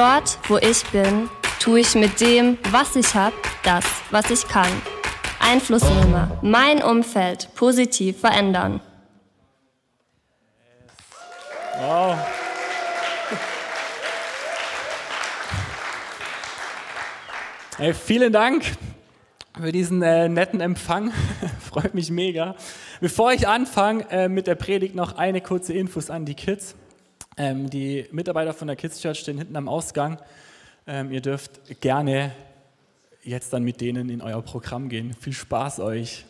Dort, wo ich bin, tue ich mit dem, was ich habe, das, was ich kann. Einflussnehmer, mein Umfeld positiv verändern. Wow. Hey, vielen Dank für diesen äh, netten Empfang. Freut mich mega. Bevor ich anfange äh, mit der Predigt, noch eine kurze Infos an die Kids. Ähm, die Mitarbeiter von der Kids Church stehen hinten am Ausgang. Ähm, ihr dürft gerne jetzt dann mit denen in euer Programm gehen. Viel Spaß euch.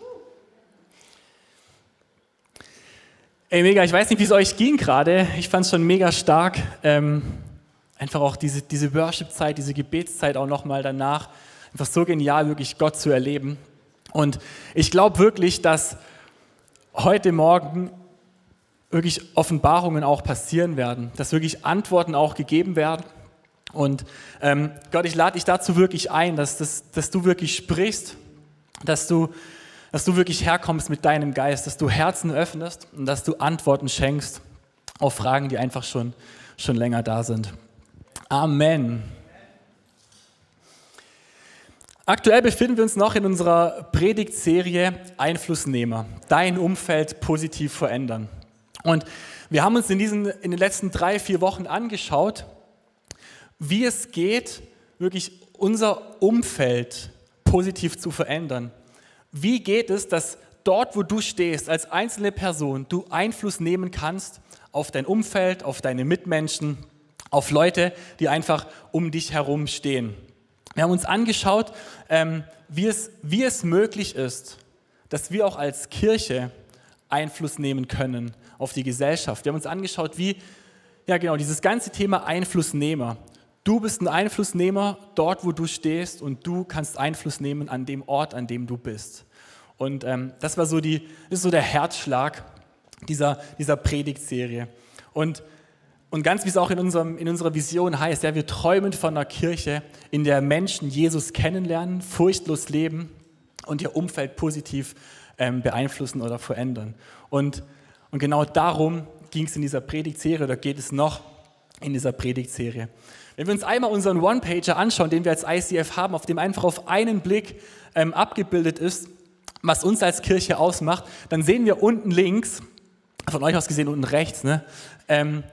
Ey, mega, ich weiß nicht, wie es euch ging gerade. Ich fand es schon mega stark. Ähm, einfach auch diese, diese Worship-Zeit, diese Gebetszeit auch nochmal danach. Einfach so genial, wirklich Gott zu erleben. Und ich glaube wirklich, dass heute Morgen wirklich Offenbarungen auch passieren werden, dass wirklich Antworten auch gegeben werden. Und ähm, Gott, ich lade dich dazu wirklich ein, dass, dass, dass du wirklich sprichst, dass du, dass du wirklich herkommst mit deinem Geist, dass du Herzen öffnest und dass du Antworten schenkst auf Fragen, die einfach schon, schon länger da sind. Amen. Aktuell befinden wir uns noch in unserer Predigtserie Einflussnehmer, dein Umfeld positiv verändern. Und wir haben uns in, diesen, in den letzten drei, vier Wochen angeschaut, wie es geht, wirklich unser Umfeld positiv zu verändern. Wie geht es, dass dort, wo du stehst, als einzelne Person, du Einfluss nehmen kannst auf dein Umfeld, auf deine Mitmenschen, auf Leute, die einfach um dich herum stehen. Wir haben uns angeschaut, ähm, wie, es, wie es möglich ist, dass wir auch als Kirche Einfluss nehmen können auf die Gesellschaft. Wir haben uns angeschaut, wie, ja genau, dieses ganze Thema Einflussnehmer. Du bist ein Einflussnehmer dort, wo du stehst und du kannst Einfluss nehmen an dem Ort, an dem du bist. Und ähm, das war so, die, das ist so der Herzschlag dieser, dieser Predigtserie. Und, und ganz wie es auch in, unserem, in unserer Vision heißt, ja, wir träumen von einer Kirche, in der Menschen Jesus kennenlernen, furchtlos leben und ihr Umfeld positiv ähm, beeinflussen oder verändern. Und und genau darum ging es in dieser Predigtserie oder geht es noch in dieser Predigtserie. Wenn wir uns einmal unseren One-Pager anschauen, den wir als ICF haben, auf dem einfach auf einen Blick ähm, abgebildet ist, was uns als Kirche ausmacht, dann sehen wir unten links, von euch aus gesehen unten rechts, ne, ähm,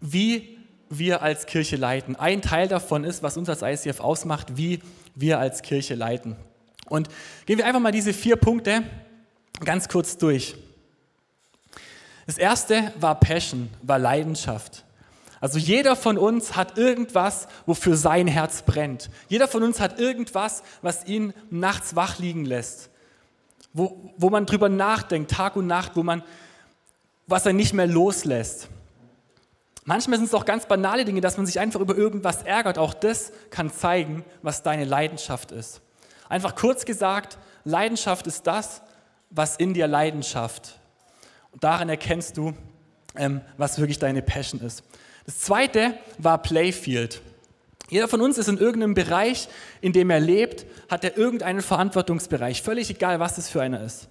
wie wir als Kirche leiten. Ein Teil davon ist, was uns als ICF ausmacht, wie wir als Kirche leiten. Und gehen wir einfach mal diese vier Punkte ganz kurz durch. Das erste war Passion, war Leidenschaft. Also jeder von uns hat irgendwas, wofür sein Herz brennt. Jeder von uns hat irgendwas, was ihn nachts wach liegen lässt. Wo, wo man drüber nachdenkt, Tag und Nacht, wo man, was er nicht mehr loslässt. Manchmal sind es auch ganz banale Dinge, dass man sich einfach über irgendwas ärgert. Auch das kann zeigen, was deine Leidenschaft ist. Einfach kurz gesagt, Leidenschaft ist das, was in dir Leidenschaft daran erkennst du, ähm, was wirklich deine Passion ist. Das zweite war Playfield. Jeder von uns ist in irgendeinem Bereich, in dem er lebt, hat er irgendeinen Verantwortungsbereich, völlig egal, was das für einer ist.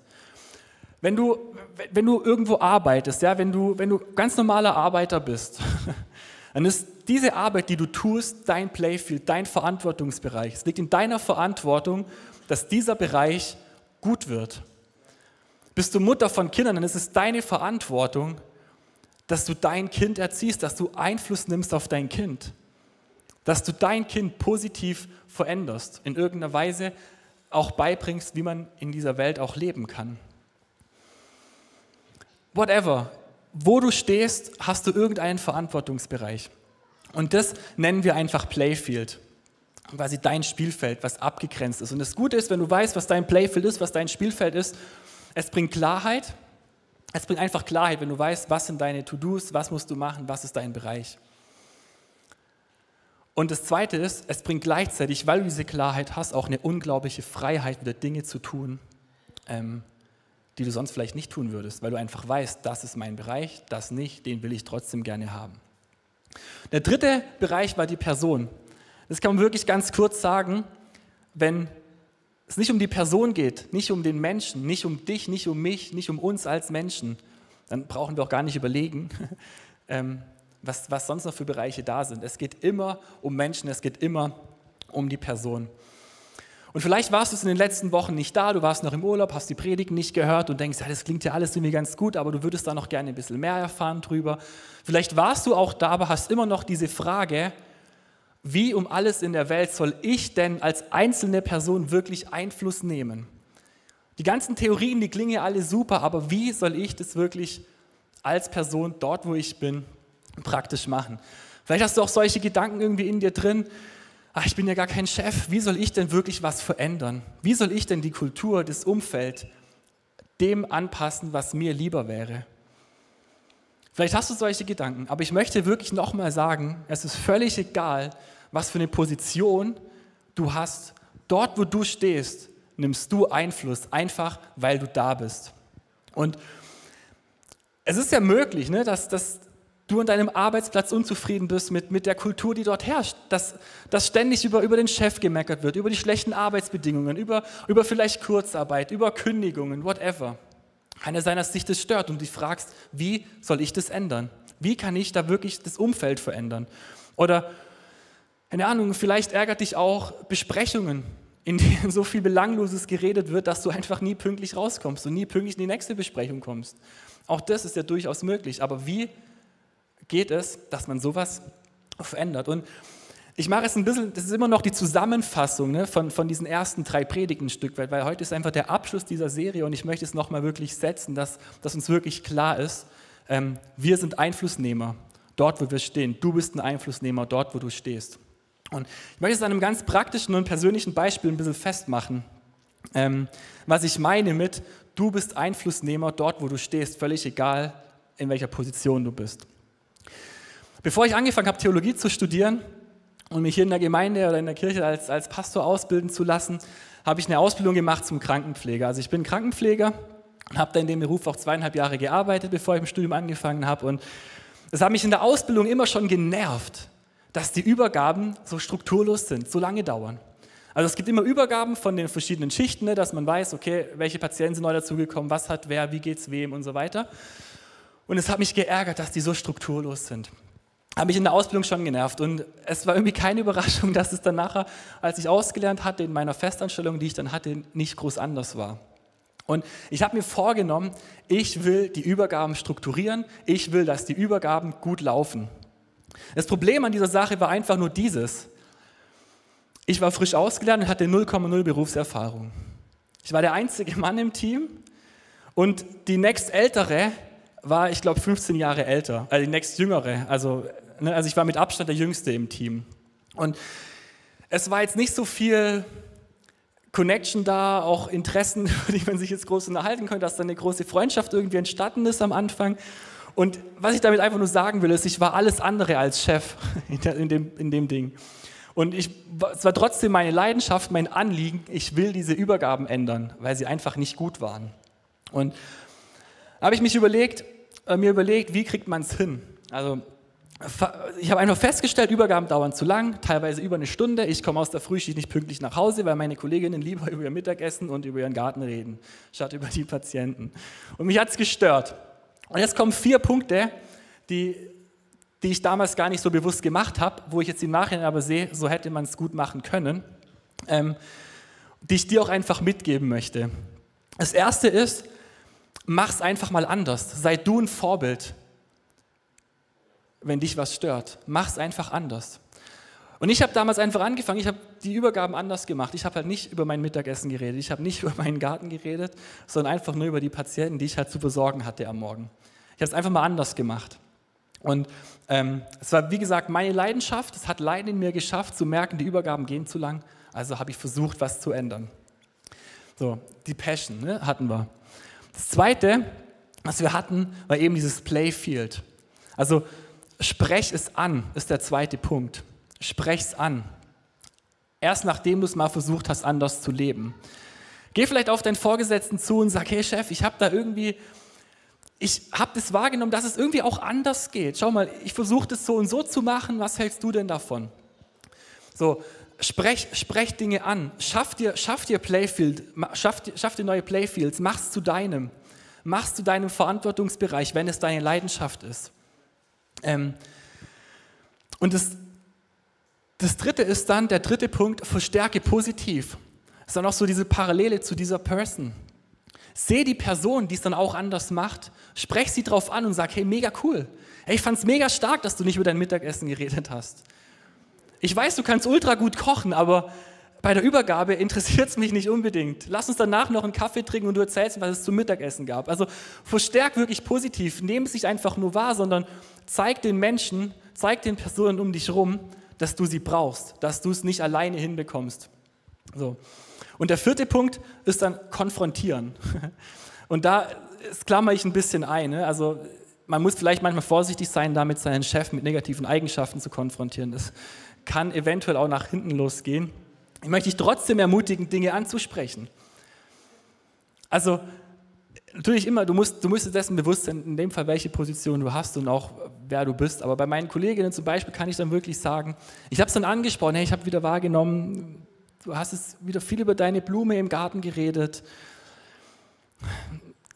Wenn du, wenn du irgendwo arbeitest, ja, wenn, du, wenn du ganz normaler Arbeiter bist, dann ist diese Arbeit, die du tust, dein Playfield, dein Verantwortungsbereich. Es liegt in deiner Verantwortung, dass dieser Bereich gut wird. Bist du Mutter von Kindern, dann ist es deine Verantwortung, dass du dein Kind erziehst, dass du Einfluss nimmst auf dein Kind, dass du dein Kind positiv veränderst, in irgendeiner Weise auch beibringst, wie man in dieser Welt auch leben kann. Whatever, wo du stehst, hast du irgendeinen Verantwortungsbereich. Und das nennen wir einfach Playfield. Quasi dein Spielfeld, was abgegrenzt ist. Und das Gute ist, wenn du weißt, was dein Playfield ist, was dein Spielfeld ist, es bringt Klarheit. Es bringt einfach Klarheit, wenn du weißt, was sind deine To-Dos, was musst du machen, was ist dein Bereich. Und das Zweite ist, es bringt gleichzeitig, weil du diese Klarheit hast, auch eine unglaubliche Freiheit, wieder Dinge zu tun, ähm, die du sonst vielleicht nicht tun würdest, weil du einfach weißt, das ist mein Bereich, das nicht, den will ich trotzdem gerne haben. Der dritte Bereich war die Person. Das kann man wirklich ganz kurz sagen, wenn es nicht um die Person geht, nicht um den Menschen, nicht um dich, nicht um mich, nicht um uns als Menschen, dann brauchen wir auch gar nicht überlegen. Ähm, was, was sonst noch für Bereiche da sind. Es geht immer um Menschen, es geht immer um die Person. Und vielleicht warst du es in den letzten Wochen nicht da, du warst noch im Urlaub, hast die Predigt nicht gehört und denkst, ja, das klingt ja alles irgendwie ganz gut, aber du würdest da noch gerne ein bisschen mehr erfahren drüber. Vielleicht warst du auch da, aber hast immer noch diese Frage, wie um alles in der Welt soll ich denn als einzelne Person wirklich Einfluss nehmen? Die ganzen Theorien, die klingen ja alle super, aber wie soll ich das wirklich als Person dort, wo ich bin, praktisch machen? Vielleicht hast du auch solche Gedanken irgendwie in dir drin, ach, ich bin ja gar kein Chef, wie soll ich denn wirklich was verändern? Wie soll ich denn die Kultur, das Umfeld dem anpassen, was mir lieber wäre? Vielleicht hast du solche Gedanken, aber ich möchte wirklich nochmal sagen, es ist völlig egal, was für eine Position du hast. Dort, wo du stehst, nimmst du Einfluss, einfach weil du da bist. Und es ist ja möglich, ne, dass, dass du an deinem Arbeitsplatz unzufrieden bist mit, mit der Kultur, die dort herrscht, dass, dass ständig über, über den Chef gemeckert wird, über die schlechten Arbeitsbedingungen, über, über vielleicht Kurzarbeit, über Kündigungen, whatever. Kann ja sein, dass dich das stört und dich fragst, wie soll ich das ändern? Wie kann ich da wirklich das Umfeld verändern? Oder, keine Ahnung, vielleicht ärgert dich auch Besprechungen, in denen so viel Belangloses geredet wird, dass du einfach nie pünktlich rauskommst und nie pünktlich in die nächste Besprechung kommst. Auch das ist ja durchaus möglich. Aber wie geht es, dass man sowas verändert. Und ich mache es ein bisschen, das ist immer noch die Zusammenfassung ne, von, von diesen ersten drei Predigten ein Stück weit, weil heute ist einfach der Abschluss dieser Serie und ich möchte es nochmal wirklich setzen, dass, dass uns wirklich klar ist, ähm, wir sind Einflussnehmer dort, wo wir stehen. Du bist ein Einflussnehmer dort, wo du stehst. Und ich möchte es an einem ganz praktischen und persönlichen Beispiel ein bisschen festmachen, ähm, was ich meine mit, du bist Einflussnehmer dort, wo du stehst, völlig egal, in welcher Position du bist. Bevor ich angefangen habe, Theologie zu studieren und mich hier in der Gemeinde oder in der Kirche als, als Pastor ausbilden zu lassen, habe ich eine Ausbildung gemacht zum Krankenpfleger. Also ich bin Krankenpfleger und habe da in dem Beruf auch zweieinhalb Jahre gearbeitet, bevor ich im Studium angefangen habe. Und es hat mich in der Ausbildung immer schon genervt, dass die Übergaben so strukturlos sind, so lange dauern. Also es gibt immer Übergaben von den verschiedenen Schichten, ne, dass man weiß, okay, welche Patienten sind neu dazugekommen, was hat wer, wie geht es wem und so weiter. Und es hat mich geärgert, dass die so strukturlos sind habe mich in der Ausbildung schon genervt. Und es war irgendwie keine Überraschung, dass es dann nachher, als ich ausgelernt hatte, in meiner Festanstellung, die ich dann hatte, nicht groß anders war. Und ich habe mir vorgenommen, ich will die Übergaben strukturieren, ich will, dass die Übergaben gut laufen. Das Problem an dieser Sache war einfach nur dieses. Ich war frisch ausgelernt und hatte 0,0 Berufserfahrung. Ich war der einzige Mann im Team und die nächstältere war, ich glaube, 15 Jahre älter, also die nächstjüngere, also Ne, also ich war mit Abstand der Jüngste im Team. Und es war jetzt nicht so viel Connection da, auch Interessen, über die man sich jetzt groß unterhalten könnte, dass da eine große Freundschaft irgendwie entstanden ist am Anfang. Und was ich damit einfach nur sagen will, ist, ich war alles andere als Chef in, dem, in dem Ding. Und ich, es war trotzdem meine Leidenschaft, mein Anliegen, ich will diese Übergaben ändern, weil sie einfach nicht gut waren. Und habe ich mich überlegt, äh, mir überlegt, wie kriegt man es hin? Also ich habe einfach festgestellt, Übergaben dauern zu lang, teilweise über eine Stunde. Ich komme aus der Frühschicht nicht pünktlich nach Hause, weil meine Kolleginnen lieber über ihr Mittagessen und über ihren Garten reden, statt über die Patienten. Und mich hat es gestört. Und jetzt kommen vier Punkte, die, die ich damals gar nicht so bewusst gemacht habe, wo ich jetzt im Nachhinein aber sehe, so hätte man es gut machen können, ähm, die ich dir auch einfach mitgeben möchte. Das erste ist, mach es einfach mal anders. Sei du ein Vorbild wenn dich was stört. Mach es einfach anders. Und ich habe damals einfach angefangen, ich habe die Übergaben anders gemacht. Ich habe halt nicht über mein Mittagessen geredet, ich habe nicht über meinen Garten geredet, sondern einfach nur über die Patienten, die ich halt zu besorgen hatte am Morgen. Ich habe es einfach mal anders gemacht. Und ähm, es war, wie gesagt, meine Leidenschaft. Es hat Leiden in mir geschafft, zu merken, die Übergaben gehen zu lang. Also habe ich versucht, was zu ändern. So, die Passion ne, hatten wir. Das Zweite, was wir hatten, war eben dieses Playfield. Also Sprech es an, ist der zweite Punkt. Sprech es an. Erst nachdem du es mal versucht hast, anders zu leben. Geh vielleicht auf deinen Vorgesetzten zu und sag, hey Chef, ich habe da irgendwie, ich habe das wahrgenommen, dass es irgendwie auch anders geht. Schau mal, ich versuche das so und so zu machen, was hältst du denn davon? So, sprech, sprech Dinge an, schaff dir, schaff dir Playfield, schaff, schaff dir neue Playfields, mach's zu deinem, mach's zu deinem Verantwortungsbereich, wenn es deine Leidenschaft ist. Ähm, Und das, das dritte ist dann, der dritte Punkt, verstärke positiv. Das ist dann auch so diese Parallele zu dieser Person. Seh die Person, die es dann auch anders macht, sprech sie drauf an und sag, hey, mega cool. Hey, ich es mega stark, dass du nicht über dein Mittagessen geredet hast. Ich weiß, du kannst ultra gut kochen, aber bei der Übergabe interessiert es mich nicht unbedingt. Lass uns danach noch einen Kaffee trinken und du erzählst, was es zum Mittagessen gab. Also verstärk wirklich positiv. Nehm es nicht einfach nur wahr, sondern zeig den Menschen, zeig den Personen um dich rum, dass du sie brauchst, dass du es nicht alleine hinbekommst. So. Und der vierte Punkt ist dann konfrontieren. Und da klammer ich ein bisschen ein. Ne? Also man muss vielleicht manchmal vorsichtig sein, damit seinen Chef mit negativen Eigenschaften zu konfrontieren. Das kann eventuell auch nach hinten losgehen. Ich möchte dich trotzdem ermutigen, Dinge anzusprechen. Also natürlich immer, du musst, du musst dessen bewusst sein, in dem Fall, welche Position du hast und auch wer du bist. Aber bei meinen Kolleginnen zum Beispiel kann ich dann wirklich sagen, ich habe es dann angesprochen, hey, ich habe wieder wahrgenommen, du hast es wieder viel über deine Blume im Garten geredet.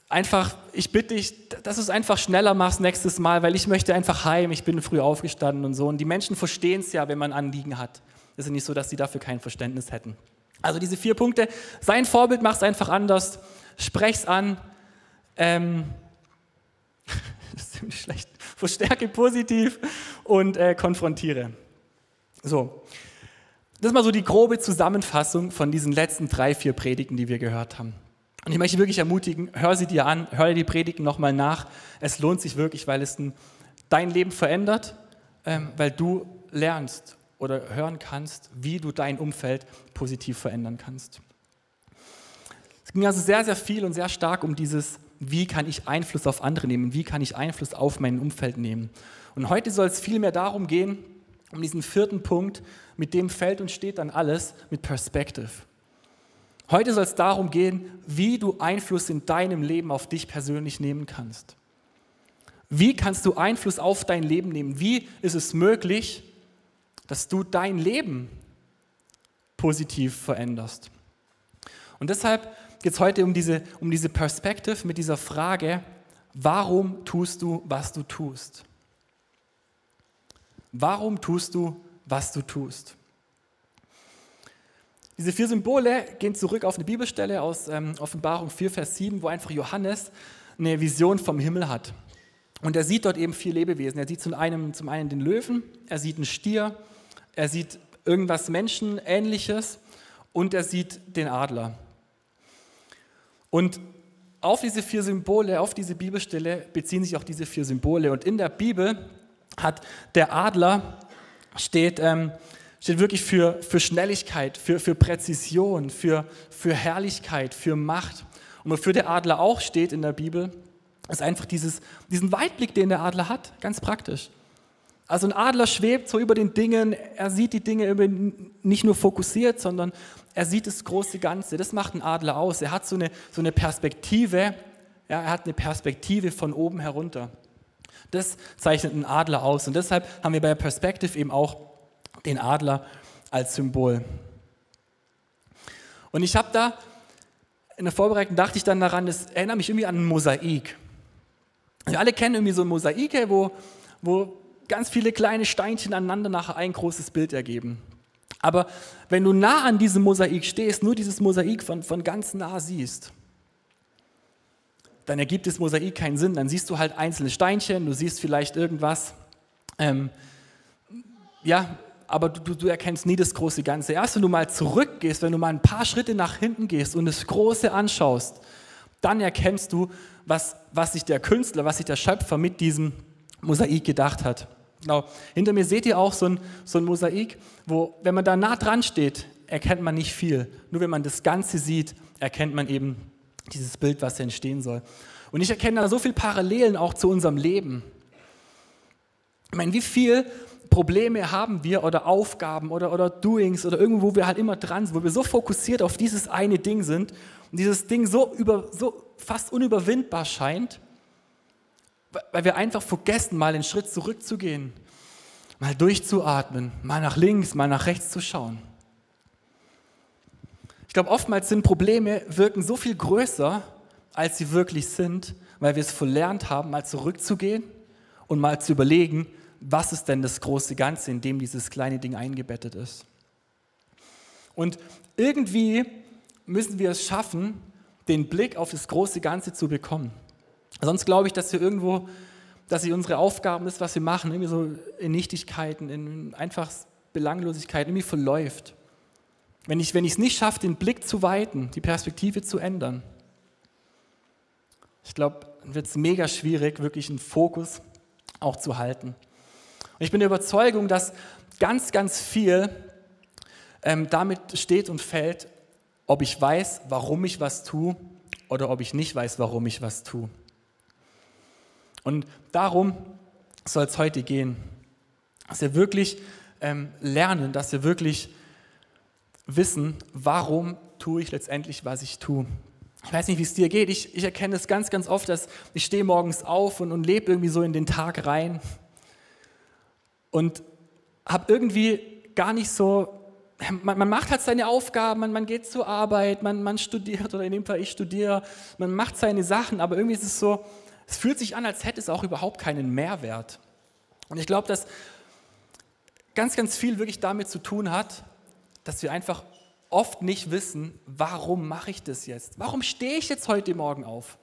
Einfach, ich bitte dich, dass du es einfach schneller machst nächstes Mal, weil ich möchte einfach heim, ich bin früh aufgestanden und so. Und die Menschen verstehen es ja, wenn man Anliegen hat. Es ist nicht so, dass sie dafür kein Verständnis hätten. Also diese vier Punkte, sein Vorbild, mach es einfach anders, sprech's an, ähm, das ist ziemlich schlecht, verstärke positiv und äh, konfrontiere. So, das ist mal so die grobe Zusammenfassung von diesen letzten drei, vier Predigten, die wir gehört haben. Und ich möchte wirklich ermutigen, hör sie dir an, hör dir die Predigten nochmal nach. Es lohnt sich wirklich, weil es ein, dein Leben verändert, ähm, weil du lernst oder hören kannst, wie du dein Umfeld positiv verändern kannst. Es ging also sehr, sehr viel und sehr stark um dieses, wie kann ich Einfluss auf andere nehmen, wie kann ich Einfluss auf mein Umfeld nehmen. Und heute soll es viel mehr darum gehen, um diesen vierten Punkt, mit dem fällt und steht dann alles mit Perspective. Heute soll es darum gehen, wie du Einfluss in deinem Leben auf dich persönlich nehmen kannst. Wie kannst du Einfluss auf dein Leben nehmen? Wie ist es möglich, dass du dein Leben positiv veränderst? Und deshalb geht es heute um diese, um diese Perspective mit dieser Frage, warum tust du, was du tust? Warum tust du, was du tust? Diese vier Symbole gehen zurück auf eine Bibelstelle aus ähm, Offenbarung 4, Vers 7, wo einfach Johannes eine Vision vom Himmel hat. Und er sieht dort eben vier Lebewesen. Er sieht zum einen, zum einen den Löwen, er sieht einen Stier, er sieht irgendwas Menschenähnliches und er sieht den Adler. Und auf diese vier Symbole, auf diese Bibelstelle beziehen sich auch diese vier Symbole. Und in der Bibel hat der Adler steht, ähm, steht wirklich für, für Schnelligkeit, für, für Präzision, für, für Herrlichkeit, für Macht. Und wofür der Adler auch steht in der Bibel, ist einfach dieses, diesen Weitblick, den der Adler hat, ganz praktisch. Also ein Adler schwebt so über den Dingen, er sieht die Dinge nicht nur fokussiert, sondern er sieht das große Ganze. Das macht ein Adler aus. Er hat so eine, so eine Perspektive, ja, er hat eine Perspektive von oben herunter. Das zeichnet einen Adler aus. Und deshalb haben wir bei Perspective eben auch den Adler als Symbol. Und ich habe da in der Vorbereitung dachte ich dann daran, das erinnert mich irgendwie an ein Mosaik. Wir alle kennen irgendwie so ein Mosaik, wo, wo ganz viele kleine Steinchen aneinander nachher ein großes Bild ergeben. Aber wenn du nah an diesem Mosaik stehst, nur dieses Mosaik von, von ganz nah siehst, dann ergibt das Mosaik keinen Sinn. Dann siehst du halt einzelne Steinchen, du siehst vielleicht irgendwas. Ähm, ja, aber du, du, erkennst nie das große Ganze. Erst wenn du mal zurückgehst, wenn du mal ein paar Schritte nach hinten gehst und das Große anschaust, dann erkennst du, was, was sich der Künstler, was sich der Schöpfer mit diesem Mosaik gedacht hat. Genau. Hinter mir seht ihr auch so ein, so ein Mosaik, wo, wenn man da nah dran steht, erkennt man nicht viel. Nur wenn man das Ganze sieht, erkennt man eben dieses Bild, was entstehen soll. Und ich erkenne da so viele Parallelen auch zu unserem Leben. Ich meine, wie viele Probleme haben wir oder Aufgaben oder, oder Doings oder irgendwo, wo wir halt immer dran sind, wo wir so fokussiert auf dieses eine Ding sind und dieses Ding so, über, so fast unüberwindbar scheint, weil wir einfach vergessen, mal einen Schritt zurückzugehen, mal durchzuatmen, mal nach links, mal nach rechts zu schauen. Ich glaube, oftmals sind Probleme, wirken so viel größer, als sie wirklich sind, weil wir es verlernt haben, mal zurückzugehen und mal zu überlegen, was ist denn das große Ganze, in dem dieses kleine Ding eingebettet ist. Und irgendwie müssen wir es schaffen, den Blick auf das große Ganze zu bekommen. Sonst glaube ich, dass wir irgendwo, dass sie unsere Aufgaben, das, was wir machen, irgendwie so in Nichtigkeiten, in einfach Belanglosigkeit irgendwie verläuft. Wenn ich, wenn ich es nicht schaffe, den Blick zu weiten, die Perspektive zu ändern, ich glaube, dann wird es mega schwierig, wirklich einen Fokus auch zu halten. Und ich bin der Überzeugung, dass ganz, ganz viel ähm, damit steht und fällt, ob ich weiß, warum ich was tue oder ob ich nicht weiß, warum ich was tue. Und darum soll es heute gehen, dass wir wirklich ähm, lernen, dass wir wirklich wissen, warum tue ich letztendlich, was ich tue. Ich weiß nicht, wie es dir geht. Ich, ich erkenne es ganz, ganz oft, dass ich stehe morgens auf und, und lebe irgendwie so in den Tag rein und habe irgendwie gar nicht so, man, man, macht halt seine Aufgaben, man, man geht zur Arbeit, man, man studiert oder in dem Fall ich studiere, man macht seine Sachen, aber irgendwie ist es so, es fühlt sich an, als hätte es auch überhaupt keinen Mehrwert. Und ich glaube, dass ganz, ganz viel wirklich damit zu tun hat, dass wir einfach oft nicht wissen, warum mache ich das jetzt? Warum stehe ich jetzt heute Morgen auf?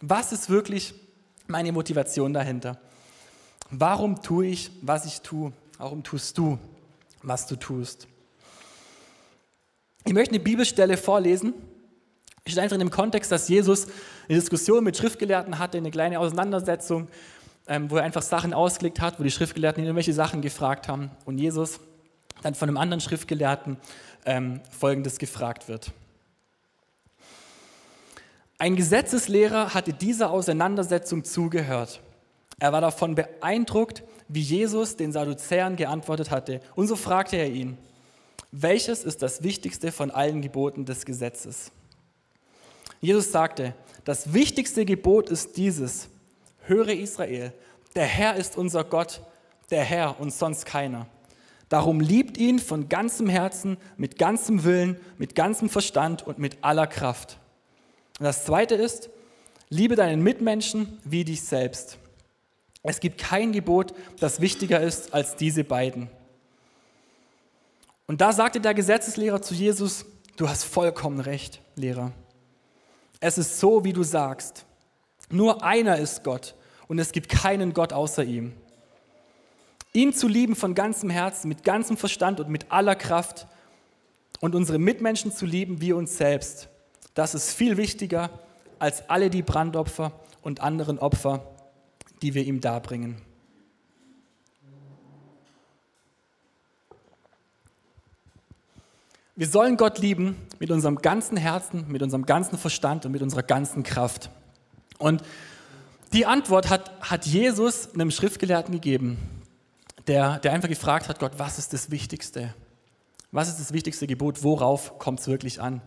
Was ist wirklich meine Motivation dahinter? Warum tue ich, was ich tue? Warum tust du, was du tust? Ich möchte eine Bibelstelle vorlesen. Ich stehe einfach in dem Kontext, dass Jesus eine Diskussion mit Schriftgelehrten hatte, eine kleine Auseinandersetzung, ähm, wo er einfach Sachen ausgelegt hat, wo die Schriftgelehrten irgendwelche Sachen gefragt haben. Und Jesus dann von einem anderen Schriftgelehrten ähm, Folgendes gefragt wird. Ein Gesetzeslehrer hatte dieser Auseinandersetzung zugehört. Er war davon beeindruckt, wie Jesus den Sadduzäern geantwortet hatte. Und so fragte er ihn, welches ist das wichtigste von allen Geboten des Gesetzes? Jesus sagte, das wichtigste Gebot ist dieses, höre Israel, der Herr ist unser Gott, der Herr und sonst keiner. Darum liebt ihn von ganzem Herzen, mit ganzem Willen, mit ganzem Verstand und mit aller Kraft. Und das Zweite ist, liebe deinen Mitmenschen wie dich selbst. Es gibt kein Gebot, das wichtiger ist als diese beiden. Und da sagte der Gesetzeslehrer zu Jesus, du hast vollkommen recht, Lehrer. Es ist so, wie du sagst. Nur einer ist Gott und es gibt keinen Gott außer ihm. Ihn zu lieben von ganzem Herzen, mit ganzem Verstand und mit aller Kraft und unsere Mitmenschen zu lieben wie uns selbst. Das ist viel wichtiger als alle die Brandopfer und anderen Opfer, die wir ihm darbringen. Wir sollen Gott lieben mit unserem ganzen Herzen, mit unserem ganzen Verstand und mit unserer ganzen Kraft. Und die Antwort hat, hat Jesus einem Schriftgelehrten gegeben der, der einfach gefragt hat, Gott, was ist das Wichtigste? Was ist das wichtigste Gebot? Worauf kommt es wirklich an?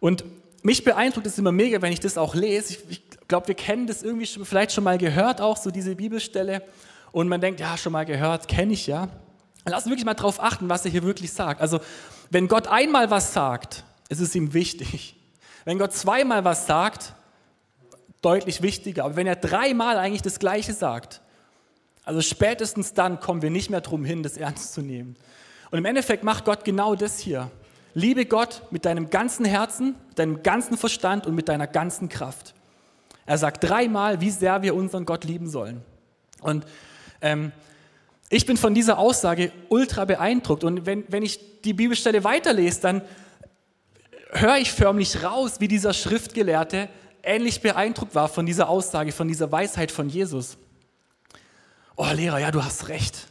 Und mich beeindruckt es immer mega, wenn ich das auch lese. Ich, ich glaube, wir kennen das irgendwie schon, vielleicht schon mal gehört, auch so diese Bibelstelle. Und man denkt, ja, schon mal gehört, kenne ich ja. Lass wirklich mal darauf achten, was er hier wirklich sagt. Also, wenn Gott einmal was sagt, ist es ihm wichtig. Wenn Gott zweimal was sagt, deutlich wichtiger. Aber wenn er dreimal eigentlich das Gleiche sagt, also spätestens dann kommen wir nicht mehr drum hin, das ernst zu nehmen. Und im Endeffekt macht Gott genau das hier. Liebe Gott mit deinem ganzen Herzen, deinem ganzen Verstand und mit deiner ganzen Kraft. Er sagt dreimal, wie sehr wir unseren Gott lieben sollen. Und ähm, ich bin von dieser Aussage ultra beeindruckt. Und wenn, wenn ich die Bibelstelle weiterlese, dann höre ich förmlich raus, wie dieser Schriftgelehrte ähnlich beeindruckt war von dieser Aussage, von dieser Weisheit von Jesus. Oh Lehrer, ja, du hast recht.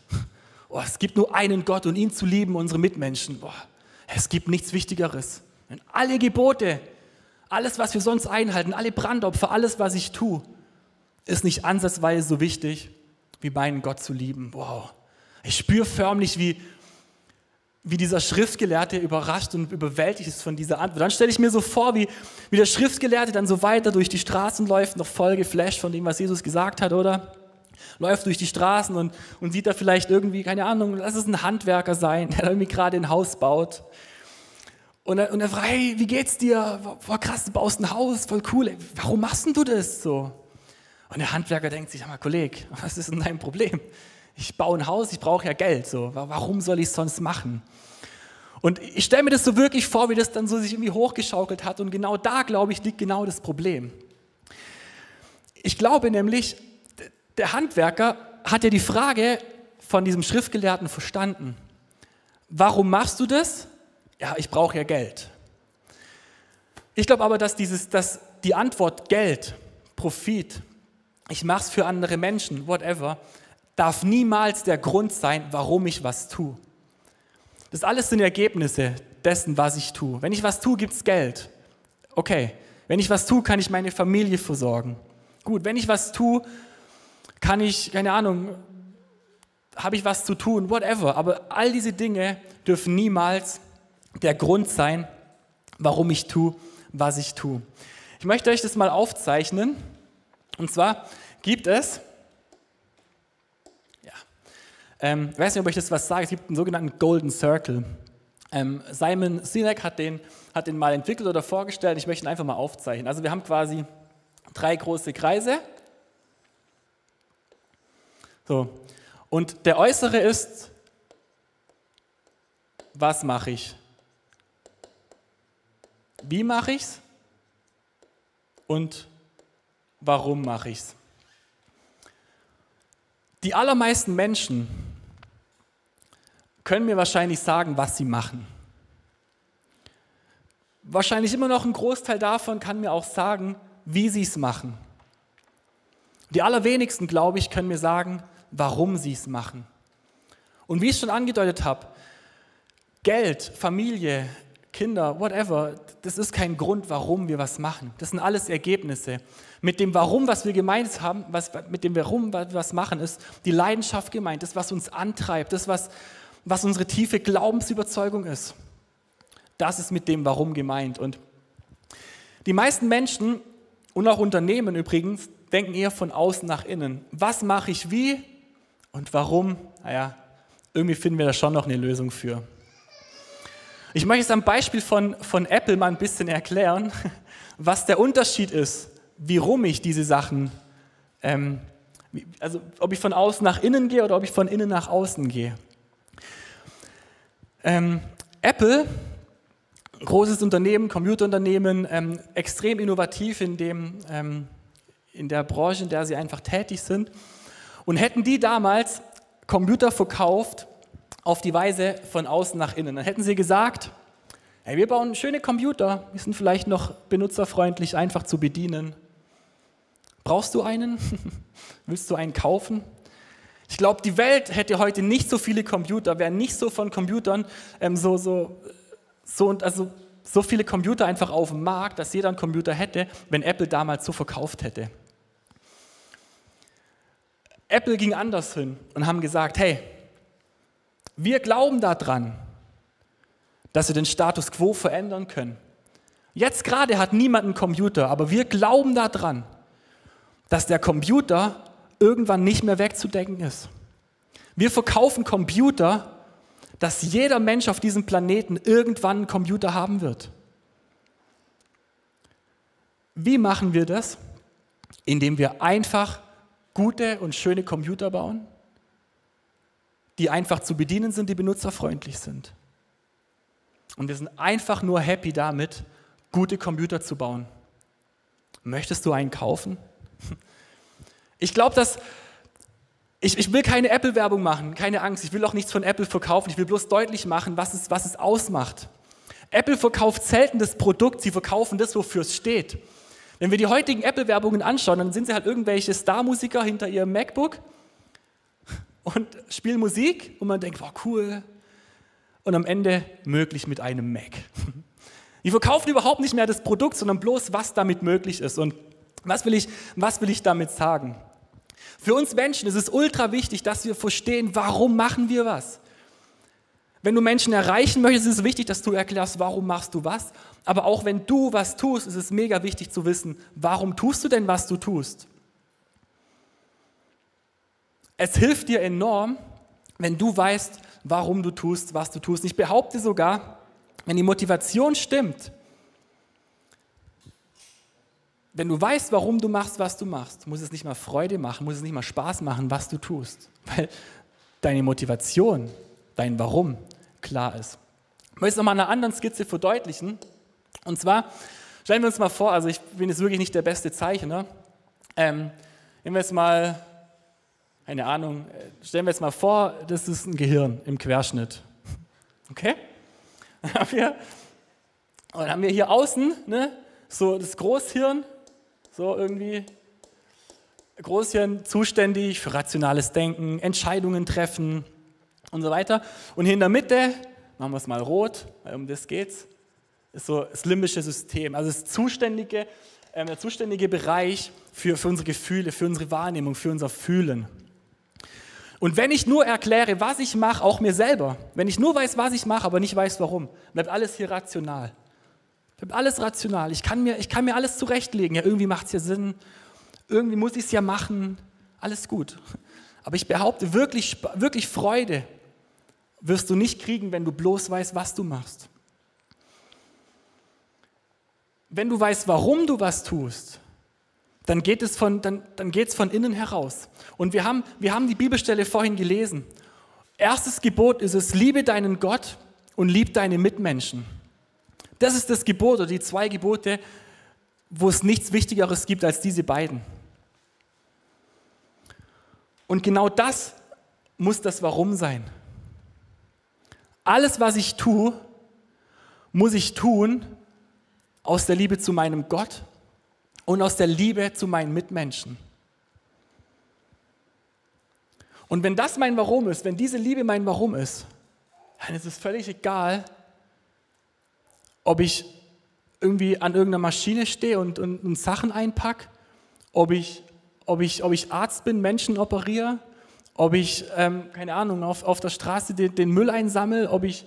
Oh, es gibt nur einen Gott und ihn zu lieben, unsere Mitmenschen. Oh, es gibt nichts Wichtigeres. Wenn alle Gebote, alles, was wir sonst einhalten, alle Brandopfer, alles, was ich tue, ist nicht ansatzweise so wichtig, wie meinen Gott zu lieben. Wow. Ich spüre förmlich, wie, wie dieser Schriftgelehrte überrascht und überwältigt ist von dieser Antwort. Dann stelle ich mir so vor, wie, wie der Schriftgelehrte dann so weiter durch die Straßen läuft, noch voll geflasht von dem, was Jesus gesagt hat, oder? läuft durch die Straßen und, und sieht da vielleicht irgendwie, keine Ahnung, lass es ein Handwerker sein, der irgendwie gerade ein Haus baut. Und er, und er fragt, hey, wie geht's dir? Boah, krass, du baust ein Haus, voll cool. Ey, warum machst denn du das so? Und der Handwerker denkt sich, mal, Kollege, was ist denn dein Problem? Ich baue ein Haus, ich brauche ja Geld. So, warum soll ich es sonst machen? Und ich stelle mir das so wirklich vor, wie das dann so sich irgendwie hochgeschaukelt hat. Und genau da, glaube ich, liegt genau das Problem. Ich glaube nämlich, der Handwerker hat ja die Frage von diesem Schriftgelehrten verstanden. Warum machst du das? Ja, ich brauche ja Geld. Ich glaube aber, dass, dieses, dass die Antwort Geld, Profit, ich mache es für andere Menschen, whatever, darf niemals der Grund sein, warum ich was tue. Das alles sind Ergebnisse dessen, was ich tue. Wenn ich was tue, gibt es Geld. Okay. Wenn ich was tue, kann ich meine Familie versorgen. Gut, wenn ich was tue, kann ich, keine Ahnung, habe ich was zu tun, whatever. Aber all diese Dinge dürfen niemals der Grund sein, warum ich tue, was ich tue. Ich möchte euch das mal aufzeichnen. Und zwar gibt es ähm, ich weiß nicht, ob ich das was sage. Es gibt einen sogenannten Golden Circle. Ähm, Simon Sinek hat den, hat den mal entwickelt oder vorgestellt. Ich möchte ihn einfach mal aufzeichnen. Also wir haben quasi drei große Kreise. So. Und der äußere ist, was mache ich? Wie mache ich es? Und warum mache ich es? Die allermeisten Menschen können mir wahrscheinlich sagen, was sie machen. Wahrscheinlich immer noch ein Großteil davon kann mir auch sagen, wie sie es machen. Die allerwenigsten, glaube ich, können mir sagen, warum sie es machen. Und wie ich schon angedeutet habe, Geld, Familie, Kinder, whatever, das ist kein Grund, warum wir was machen. Das sind alles Ergebnisse. Mit dem Warum, was wir gemeint haben, was, mit dem Warum, was wir was machen, ist die Leidenschaft gemeint, das, was uns antreibt, das, was, was unsere tiefe Glaubensüberzeugung ist. Das ist mit dem Warum gemeint. Und die meisten Menschen und auch Unternehmen übrigens denken eher von außen nach innen. Was mache ich wie und warum? Naja, irgendwie finden wir da schon noch eine Lösung für. Ich möchte es am Beispiel von, von Apple mal ein bisschen erklären, was der Unterschied ist, wie rum ich diese Sachen, ähm, also ob ich von außen nach innen gehe oder ob ich von innen nach außen gehe. Ähm, Apple, großes Unternehmen, Computerunternehmen, ähm, extrem innovativ in, dem, ähm, in der Branche, in der sie einfach tätig sind. Und hätten die damals Computer verkauft auf die Weise von außen nach innen, dann hätten sie gesagt, hey, wir bauen schöne Computer, die sind vielleicht noch benutzerfreundlich, einfach zu bedienen. Brauchst du einen? Willst du einen kaufen? Ich glaube, die Welt hätte heute nicht so viele Computer, wäre nicht so von Computern ähm, so, so, so, also so viele Computer einfach auf dem Markt, dass jeder einen Computer hätte, wenn Apple damals so verkauft hätte. Apple ging anders hin und haben gesagt, hey, wir glauben daran, dass wir den Status quo verändern können. Jetzt gerade hat niemand einen Computer, aber wir glauben daran, dass der Computer irgendwann nicht mehr wegzudenken ist. Wir verkaufen Computer, dass jeder Mensch auf diesem Planeten irgendwann einen Computer haben wird. Wie machen wir das? Indem wir einfach gute und schöne Computer bauen, die einfach zu bedienen sind, die benutzerfreundlich sind. Und wir sind einfach nur happy damit, gute Computer zu bauen. Möchtest du einen kaufen? Ich glaube, dass ich, ich, will keine Apple-Werbung machen, keine Angst. Ich will auch nichts von Apple verkaufen. Ich will bloß deutlich machen, was es, was es ausmacht. Apple verkauft selten das Produkt, sie verkaufen das, wofür es steht. Wenn wir die heutigen Apple-Werbungen anschauen, dann sind sie halt irgendwelche Star-Musiker hinter ihrem MacBook und spielen Musik und man denkt, wow, cool. Und am Ende möglich mit einem Mac. Die verkaufen überhaupt nicht mehr das Produkt, sondern bloß, was damit möglich ist. Und was will ich, was will ich damit sagen? Für uns Menschen ist es ultra wichtig, dass wir verstehen, warum machen wir was. Wenn du Menschen erreichen möchtest, ist es wichtig, dass du erklärst, warum machst du was. Aber auch wenn du was tust, ist es mega wichtig zu wissen, warum tust du denn, was du tust. Es hilft dir enorm, wenn du weißt, warum du tust, was du tust. Ich behaupte sogar, wenn die Motivation stimmt, wenn du weißt, warum du machst, was du machst, muss es nicht mal Freude machen, muss es nicht mal Spaß machen, was du tust. Weil deine Motivation, dein Warum klar ist. Ich möchte es nochmal in einer anderen Skizze verdeutlichen. Und zwar stellen wir uns mal vor, also ich bin jetzt wirklich nicht der beste Zeichner. Ähm, nehmen wir jetzt mal, keine Ahnung, stellen wir jetzt mal vor, das ist ein Gehirn im Querschnitt. Okay? Dann haben wir, dann haben wir hier außen ne, so das Großhirn, so irgendwie Großhirn zuständig für rationales Denken, Entscheidungen treffen und so weiter. Und hier in der Mitte, machen wir es mal rot, weil um das geht's, ist so das limbische System, also das zuständige, äh, der zuständige Bereich für, für unsere Gefühle, für unsere Wahrnehmung, für unser Fühlen. Und wenn ich nur erkläre, was ich mache, auch mir selber, wenn ich nur weiß, was ich mache, aber nicht weiß, warum, bleibt alles hier rational. Bleibt alles rational. Ich kann mir, ich kann mir alles zurechtlegen. Ja, irgendwie macht es ja Sinn. Irgendwie muss ich es ja machen. Alles gut. Aber ich behaupte, wirklich, wirklich Freude wirst du nicht kriegen, wenn du bloß weißt, was du machst. Wenn du weißt, warum du was tust, dann geht es von, dann, dann geht's von innen heraus. Und wir haben, wir haben die Bibelstelle vorhin gelesen. Erstes Gebot ist es, liebe deinen Gott und lieb deine Mitmenschen. Das ist das Gebot oder die zwei Gebote, wo es nichts Wichtigeres gibt als diese beiden. Und genau das muss das Warum sein. Alles, was ich tue, muss ich tun aus der Liebe zu meinem Gott und aus der Liebe zu meinen Mitmenschen. Und wenn das mein Warum ist, wenn diese Liebe mein Warum ist, dann ist es völlig egal, ob ich irgendwie an irgendeiner Maschine stehe und, und, und Sachen einpacke, ob ich, ob, ich, ob ich Arzt bin, Menschen operiere, ob ich, ähm, keine Ahnung, auf, auf der Straße den, den Müll einsammle, ob ich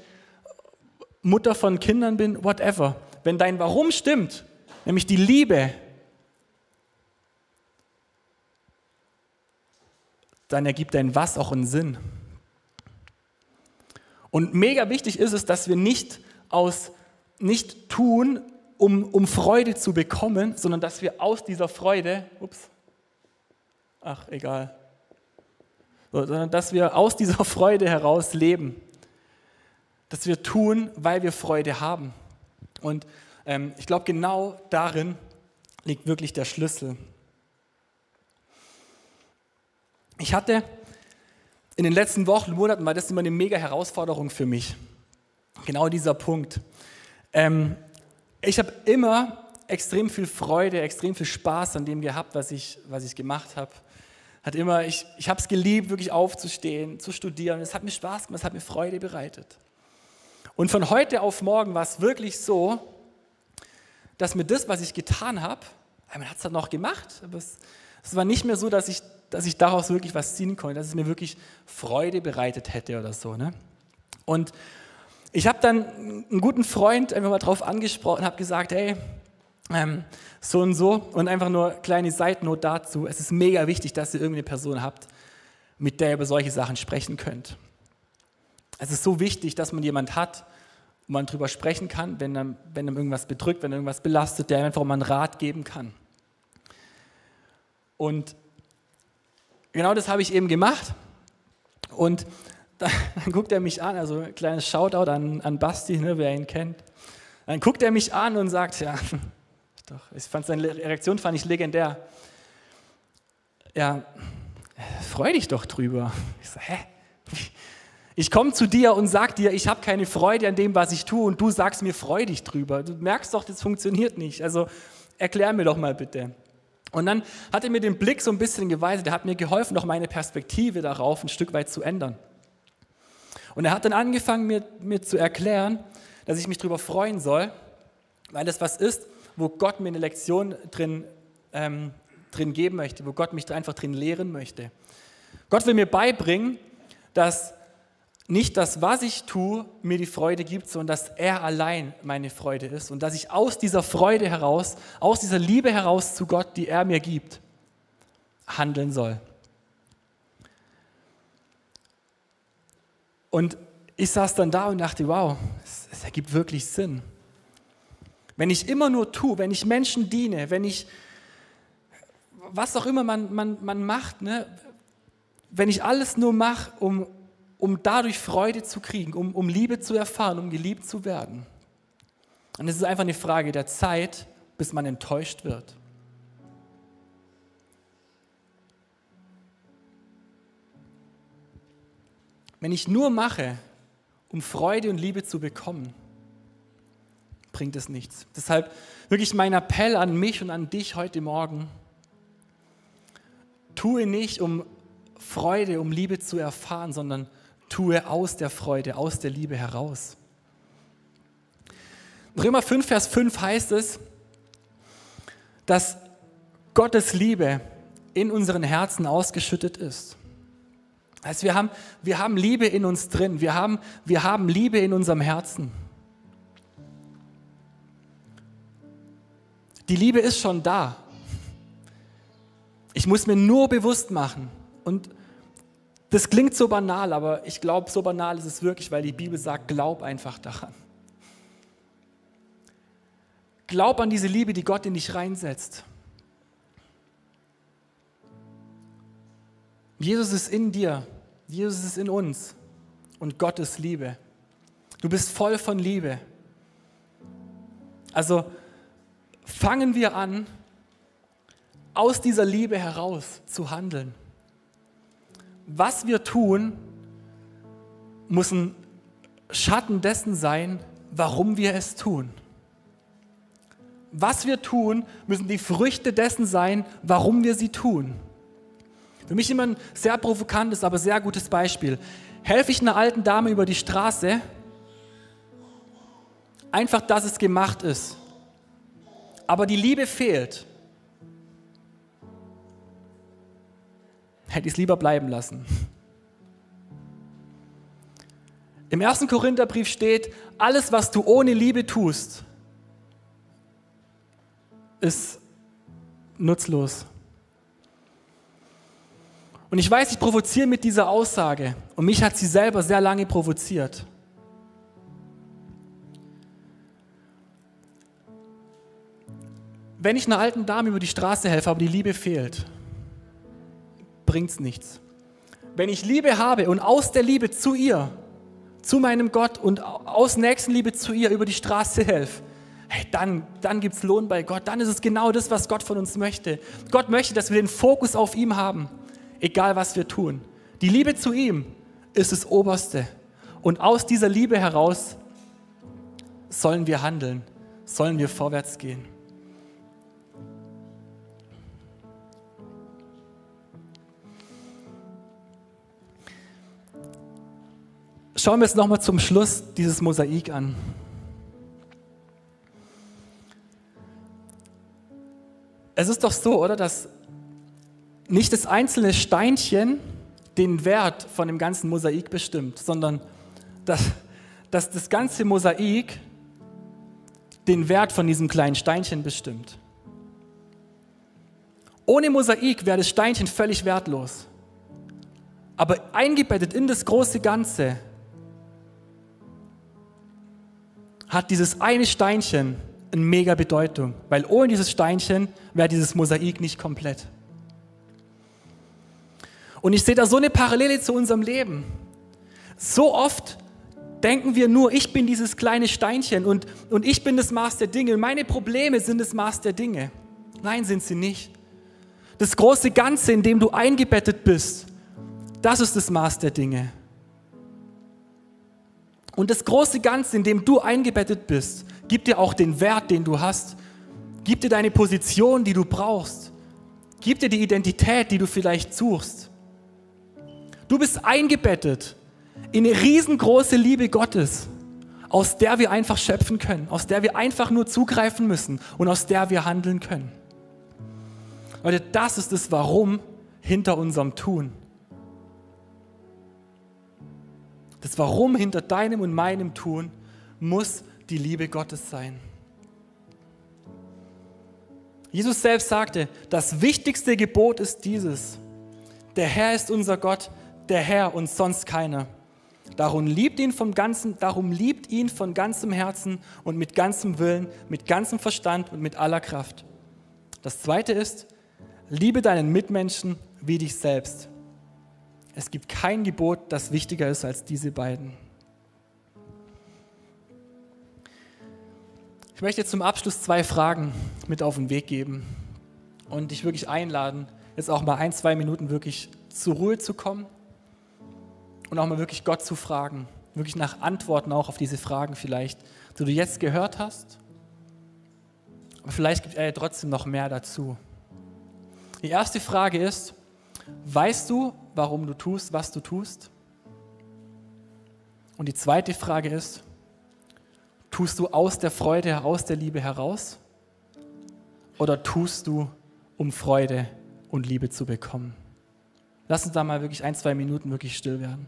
Mutter von Kindern bin, whatever. Wenn dein Warum stimmt, nämlich die Liebe, dann ergibt dein Was auch einen Sinn. Und mega wichtig ist es, dass wir nicht aus nicht tun, um, um Freude zu bekommen, sondern dass wir aus dieser Freude, ups, ach egal, sondern dass wir aus dieser Freude heraus leben. Dass wir tun, weil wir Freude haben. Und ähm, ich glaube, genau darin liegt wirklich der Schlüssel. Ich hatte in den letzten Wochen, Monaten, war das immer eine mega Herausforderung für mich. Genau dieser Punkt. Ähm, ich habe immer extrem viel Freude, extrem viel Spaß an dem gehabt, was ich, was ich gemacht habe. Hat immer, ich, ich habe es geliebt, wirklich aufzustehen, zu studieren. Es hat mir Spaß gemacht, es hat mir Freude bereitet. Und von heute auf morgen war es wirklich so, dass mir das, was ich getan habe, man hat es halt noch gemacht, aber es, es war nicht mehr so, dass ich dass ich daraus wirklich was ziehen konnte, dass es mir wirklich Freude bereitet hätte oder so. Ne? Und ich habe dann einen guten Freund einfach mal drauf angesprochen, habe gesagt, hey, ähm, so und so und einfach nur kleine Seitennot dazu. Es ist mega wichtig, dass ihr irgendeine Person habt, mit der ihr über solche Sachen sprechen könnt. Es ist so wichtig, dass man jemand hat, wo man drüber sprechen kann, wenn einem, wenn einem irgendwas bedrückt, wenn irgendwas belastet, der einfach mal einen Rat geben kann. Und genau das habe ich eben gemacht. Und dann, dann, guckt er mich an, also ein kleines Shoutout an, an Basti, ne, wer ihn kennt. Dann guckt er mich an und sagt, ja, doch, ich fand seine Reaktion fand ich legendär. Ja, freu dich doch drüber. Ich so, hä? Ich komme zu dir und sag dir, ich habe keine Freude an dem, was ich tue, und du sagst mir, freu dich drüber. Du merkst doch, das funktioniert nicht. Also erklär mir doch mal bitte. Und dann hat er mir den Blick so ein bisschen geweitet, er hat mir geholfen, noch meine Perspektive darauf ein Stück weit zu ändern. Und er hat dann angefangen, mir, mir zu erklären, dass ich mich darüber freuen soll, weil das was ist, wo Gott mir eine Lektion drin, ähm, drin geben möchte, wo Gott mich einfach drin lehren möchte. Gott will mir beibringen, dass nicht das, was ich tue, mir die Freude gibt, sondern dass er allein meine Freude ist und dass ich aus dieser Freude heraus, aus dieser Liebe heraus zu Gott, die er mir gibt, handeln soll. Und ich saß dann da und dachte, wow, es, es ergibt wirklich Sinn. Wenn ich immer nur tue, wenn ich Menschen diene, wenn ich, was auch immer man, man, man macht, ne, wenn ich alles nur mache, um, um dadurch Freude zu kriegen, um, um Liebe zu erfahren, um geliebt zu werden. Und es ist einfach eine Frage der Zeit, bis man enttäuscht wird. Wenn ich nur mache, um Freude und Liebe zu bekommen, bringt es nichts. Deshalb wirklich mein Appell an mich und an dich heute Morgen. Tue nicht, um Freude, um Liebe zu erfahren, sondern tue aus der Freude, aus der Liebe heraus. Römer 5, Vers 5 heißt es, dass Gottes Liebe in unseren Herzen ausgeschüttet ist. Also wir haben, wir haben Liebe in uns drin, wir haben, wir haben Liebe in unserem Herzen. Die Liebe ist schon da. Ich muss mir nur bewusst machen. Und das klingt so banal, aber ich glaube, so banal ist es wirklich, weil die Bibel sagt, glaub einfach daran. Glaub an diese Liebe, die Gott in dich reinsetzt. Jesus ist in dir, Jesus ist in uns und Gott ist Liebe. Du bist voll von Liebe. Also fangen wir an, aus dieser Liebe heraus zu handeln. Was wir tun, muss ein Schatten dessen sein, warum wir es tun was wir tun, müssen die Früchte dessen sein, warum wir sie tun. Für mich immer ein sehr provokantes, aber sehr gutes Beispiel. Helfe ich einer alten Dame über die Straße, einfach, dass es gemacht ist. Aber die Liebe fehlt. Hätte ich es lieber bleiben lassen. Im ersten Korintherbrief steht, alles, was du ohne Liebe tust, ist nutzlos. Und ich weiß, ich provoziere mit dieser Aussage und mich hat sie selber sehr lange provoziert. Wenn ich einer alten Dame über die Straße helfe, aber die Liebe fehlt, bringt es nichts. Wenn ich Liebe habe und aus der Liebe zu ihr, zu meinem Gott und aus Nächstenliebe zu ihr über die Straße helfe, hey, dann, dann gibt es Lohn bei Gott. Dann ist es genau das, was Gott von uns möchte. Gott möchte, dass wir den Fokus auf ihm haben, egal was wir tun. Die Liebe zu ihm ist das Oberste. Und aus dieser Liebe heraus sollen wir handeln, sollen wir vorwärts gehen. Schauen wir jetzt nochmal zum Schluss dieses Mosaik an. Es ist doch so, oder, dass nicht das einzelne Steinchen den Wert von dem ganzen Mosaik bestimmt, sondern dass, dass das ganze Mosaik den Wert von diesem kleinen Steinchen bestimmt. Ohne Mosaik wäre das Steinchen völlig wertlos. Aber eingebettet in das große Ganze hat dieses eine Steinchen eine mega Bedeutung, weil ohne dieses Steinchen wäre dieses Mosaik nicht komplett. Und ich sehe da so eine Parallele zu unserem Leben. So oft denken wir nur, ich bin dieses kleine Steinchen und, und ich bin das Maß der Dinge und meine Probleme sind das Maß der Dinge. Nein, sind sie nicht. Das große Ganze, in dem du eingebettet bist, das ist das Maß der Dinge. Und das große Ganze, in dem du eingebettet bist, gibt dir auch den Wert, den du hast. Gibt dir deine Position, die du brauchst. Gibt dir die Identität, die du vielleicht suchst. Du bist eingebettet in eine riesengroße Liebe Gottes, aus der wir einfach schöpfen können, aus der wir einfach nur zugreifen müssen und aus der wir handeln können. Leute, das ist das Warum hinter unserem Tun. Das Warum hinter deinem und meinem Tun muss die Liebe Gottes sein. Jesus selbst sagte, das wichtigste Gebot ist dieses. Der Herr ist unser Gott, der Herr und sonst keiner. Darum liebt ihn vom ganzen, darum liebt ihn von ganzem Herzen und mit ganzem Willen, mit ganzem Verstand und mit aller Kraft. Das zweite ist, liebe deinen Mitmenschen wie dich selbst. Es gibt kein Gebot, das wichtiger ist als diese beiden. Ich möchte jetzt zum Abschluss zwei Fragen mit auf den Weg geben und dich wirklich einladen, jetzt auch mal ein, zwei Minuten wirklich zur Ruhe zu kommen und auch mal wirklich Gott zu fragen, wirklich nach Antworten auch auf diese Fragen vielleicht, die du jetzt gehört hast. Aber vielleicht gibt er ja trotzdem noch mehr dazu. Die erste Frage ist, weißt du, warum du tust, was du tust? Und die zweite Frage ist, tust du aus der Freude, aus der Liebe heraus? Oder tust du, um Freude und Liebe zu bekommen? Lass uns da mal wirklich ein, zwei Minuten wirklich still werden.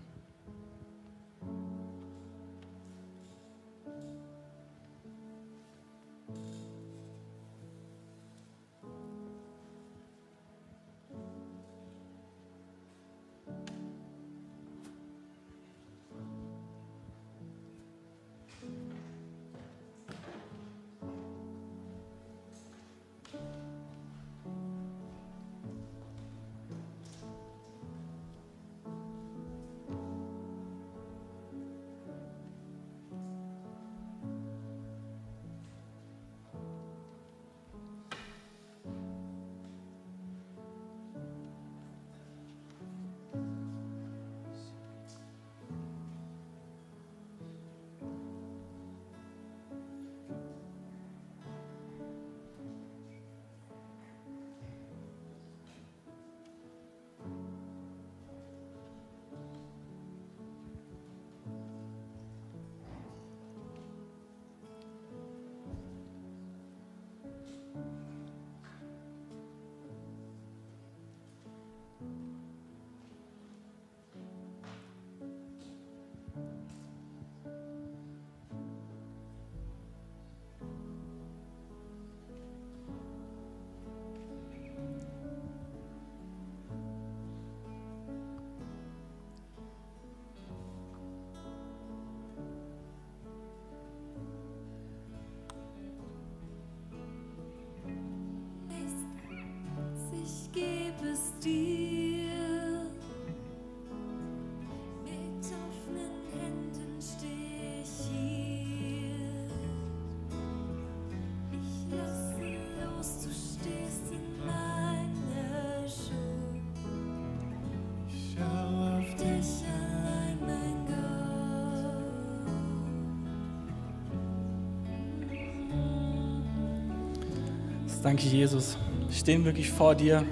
Danke, Jesus. Wir stehen wirklich vor dir.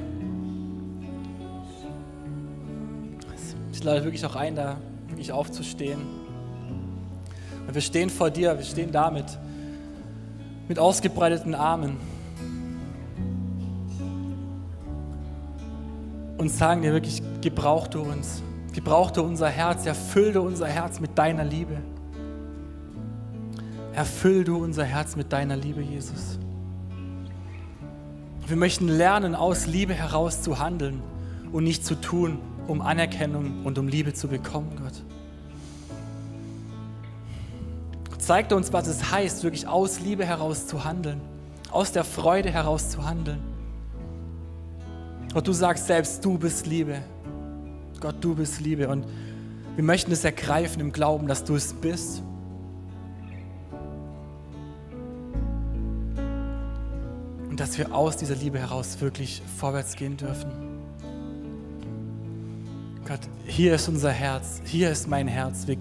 Lade wirklich auch ein, da wirklich aufzustehen. Und wir stehen vor dir, wir stehen damit mit ausgebreiteten Armen und sagen dir wirklich, gebrauch du uns, gebrauch du unser Herz, erfüll du unser Herz mit deiner Liebe. Erfüll du unser Herz mit deiner Liebe, Jesus. Wir möchten lernen, aus Liebe heraus zu handeln und nicht zu tun, um Anerkennung und um Liebe zu bekommen, Gott. Zeig uns, was es heißt, wirklich aus Liebe heraus zu handeln, aus der Freude heraus zu handeln. Gott, du sagst selbst, du bist Liebe. Gott, du bist Liebe. Und wir möchten es ergreifen im Glauben, dass du es bist. Und dass wir aus dieser Liebe heraus wirklich vorwärts gehen dürfen. Gott, hier ist unser Herz, hier ist mein Herz. Wir